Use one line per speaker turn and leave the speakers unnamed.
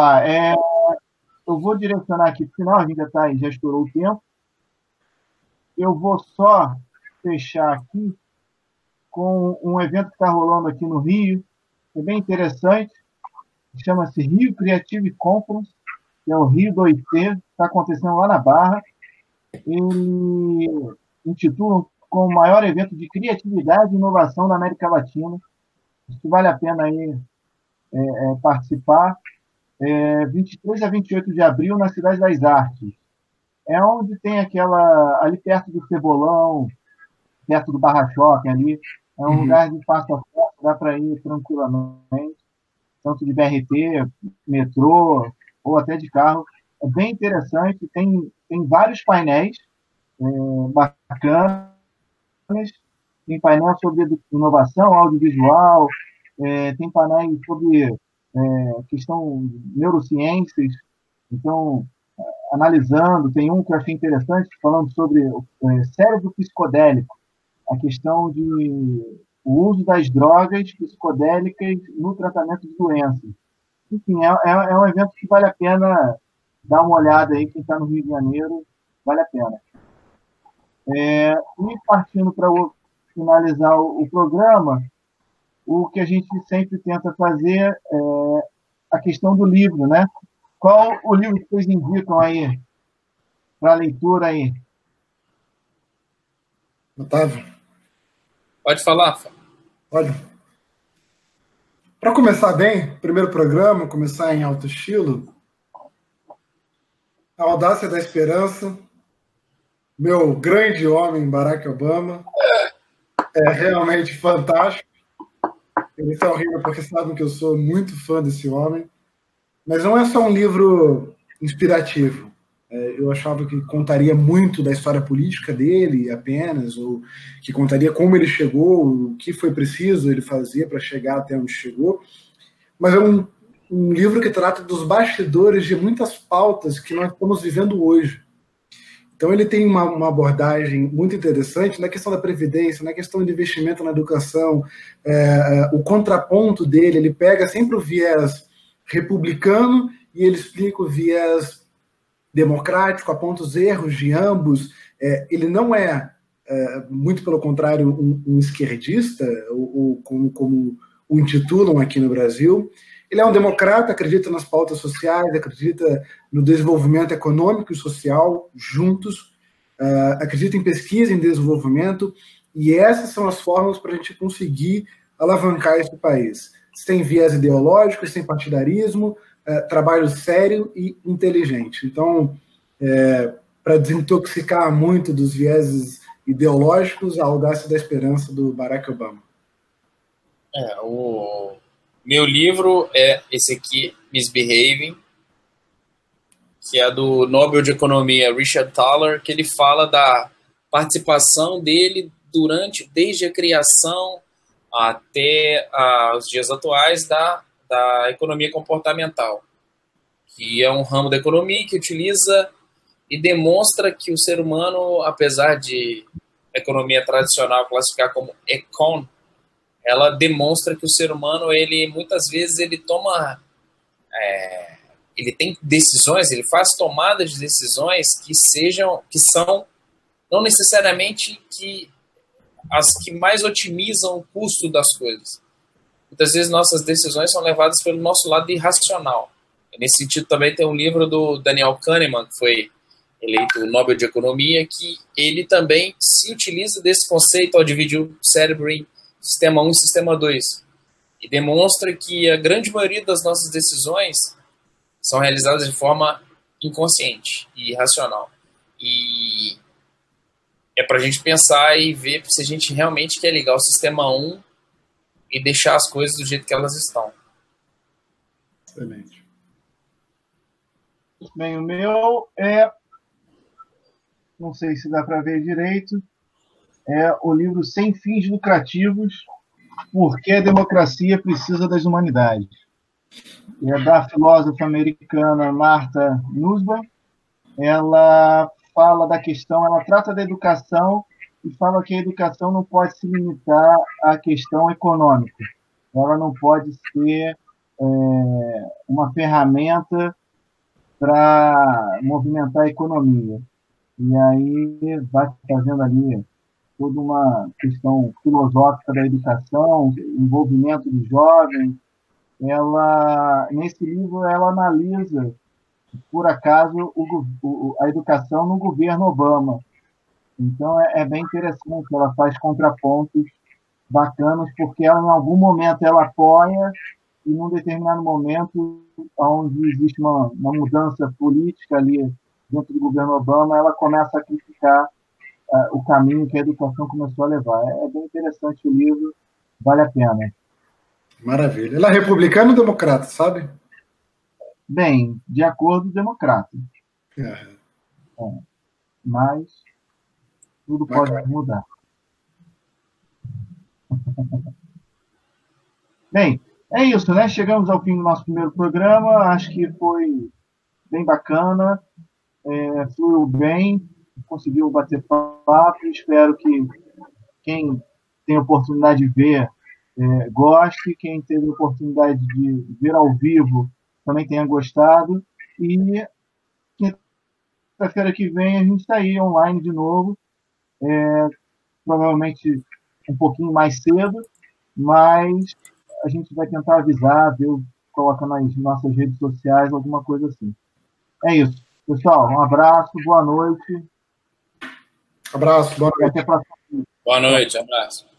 lá. É, eu vou direcionar aqui para o final, a gente já, tá, já estourou o tempo. Eu vou só fechar aqui com um evento que está rolando aqui no Rio, é bem interessante, chama-se Rio Creative Conference, que é o Rio 2T, está acontecendo lá na Barra. Ele intitula como o maior evento de criatividade e inovação da América Latina. Acho que vale a pena aí é, é, participar. É, 23 a 28 de abril, na Cidade das Artes. É onde tem aquela. ali perto do Cebolão, perto do Barra Shopping ali. É um uhum. lugar de fácil acesso, dá para ir tranquilamente, tanto de BRT, metrô ou até de carro. É bem interessante, tem, tem vários painéis é, bacanas, tem painel sobre inovação audiovisual, é, tem painéis sobre é, questão de neurociências, então, analisando, tem um que eu achei interessante, falando sobre é, cérebro psicodélico, a questão de o uso das drogas psicodélicas no tratamento de doenças. Enfim, é, é, é um evento que vale a pena dar uma olhada aí, quem está no Rio de Janeiro, vale a pena. É, e partindo para finalizar o, o, programa, o que a gente sempre tenta fazer é a questão do livro, né? Qual o livro que vocês indicam aí para leitura aí?
Otávio.
Pode falar,
Olha, para começar bem, primeiro programa, começar em alto estilo, a audácia da esperança, meu grande homem Barack Obama, é realmente fantástico. Eles estão rindo porque sabem que eu sou muito fã desse homem. Mas não é só um livro inspirativo. É, eu achava que contaria muito da história política dele apenas, ou que contaria como ele chegou, o que foi preciso ele fazer para chegar até onde chegou. Mas é um, um livro que trata dos bastidores de muitas pautas que nós estamos vivendo hoje. Então ele tem uma, uma, abordagem muito interessante na questão da previdência, na questão de investimento na educação, é, é o contraponto dele, ele pega sempre o viés republicano e ele explica o viés democrático, aponta os erros de ambos. É, ele não é, é, muito pelo contrário, um, um esquerdista, ou, ou como, como, o intitulam aqui no Brasil. Ele é um democrata, acredita nas pautas sociais, acredita no desenvolvimento econômico e social juntos, uh, acredita em pesquisa, em desenvolvimento, e essas são as formas para a gente conseguir alavancar esse país. Sem viés ideológico, sem partidarismo, é, trabalho sério e inteligente. Então, é, para desintoxicar muito dos vieses ideológicos, a audácia da esperança do Barack Obama.
É, o meu livro é esse aqui, Misbehaving, que é do Nobel de Economia Richard Thaler, que ele fala da participação dele durante, desde a criação até ah, os dias atuais da da economia comportamental, que é um ramo da economia que utiliza e demonstra que o ser humano, apesar de economia tradicional classificar como econ, ela demonstra que o ser humano, ele muitas vezes ele toma, é, ele tem decisões, ele faz tomadas de decisões que sejam, que são não necessariamente que as que mais otimizam o custo das coisas muitas vezes nossas decisões são levadas pelo nosso lado irracional. Nesse sentido, também tem um livro do Daniel Kahneman, que foi eleito Nobel de Economia, que ele também se utiliza desse conceito ao dividir o cérebro em sistema 1 e sistema 2. E demonstra que a grande maioria das nossas decisões são realizadas de forma inconsciente e irracional. E é para a gente pensar e ver se a gente realmente quer ligar o sistema 1 e deixar as coisas do jeito que elas estão.
Excelente.
Bem, o meu é. Não sei se dá para ver direito. É o livro Sem Fins Lucrativos: Por que a Democracia Precisa das Humanidades. É da filósofa americana Martha Nussbaum. Ela fala da questão, ela trata da educação e fala que a educação não pode se limitar à questão econômica. Ela não pode ser é, uma ferramenta para movimentar a economia. E aí vai fazendo ali toda uma questão filosófica da educação, envolvimento dos jovens. Ela, nesse livro, ela analisa, por acaso, o, o, a educação no governo Obama. Então, é, é bem interessante, ela faz contrapontos bacanas, porque ela, em algum momento, ela apoia e, num determinado momento, onde existe uma, uma mudança política ali dentro do governo Obama, ela começa a criticar uh, o caminho que a educação começou a levar. É, bem interessante o livro, vale a pena.
Maravilha. Ela é republicana ou democrata, sabe?
Bem, de acordo, democrata. É. É. Mas tudo pode mudar. Bem, é isso, né? Chegamos ao fim do nosso primeiro programa. Acho que foi bem bacana, é, fluiu bem, conseguiu bater papo. Espero que quem tem oportunidade de ver é, goste, quem teve oportunidade de ver ao vivo também tenha gostado. E quinta-feira que vem a gente está aí online de novo, é, provavelmente um pouquinho mais cedo, mas a gente vai tentar avisar, ver, colocar nas nossas redes sociais, alguma coisa assim. É isso. Pessoal, um abraço, boa noite.
Abraço, boa noite.
Boa noite, abraço.